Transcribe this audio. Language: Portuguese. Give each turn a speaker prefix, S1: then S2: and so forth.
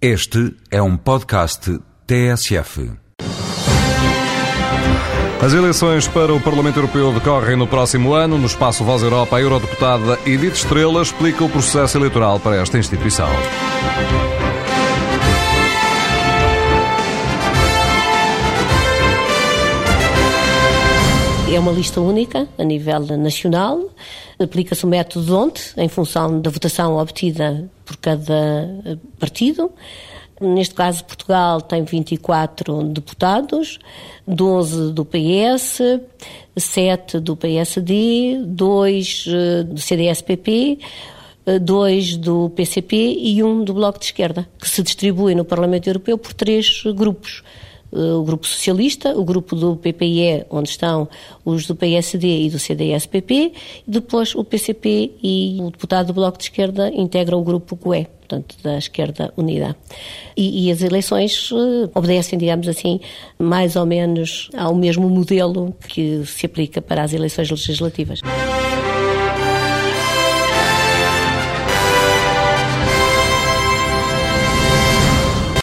S1: Este é um podcast TSF.
S2: As eleições para o Parlamento Europeu decorrem no próximo ano. No espaço Voz Europa, a eurodeputada Edith Estrela explica o processo eleitoral para esta instituição.
S3: É uma lista única a nível nacional. Aplica-se o método DONT em função da votação obtida por cada eh, partido. Neste caso, Portugal tem 24 deputados, 12 do PS, 7 do PSD, 2 eh, do CDS-PP, 2 eh, do PCP e 1 do Bloco de Esquerda, que se distribui no Parlamento Europeu por três grupos o Grupo Socialista, o grupo do PPE, onde estão os do PSD e do CDS-PP, depois o PCP e o deputado do Bloco de Esquerda integram o grupo GUE, portanto, da Esquerda Unida. E, e as eleições uh, obedecem, digamos assim, mais ou menos ao mesmo modelo que se aplica para as eleições legislativas.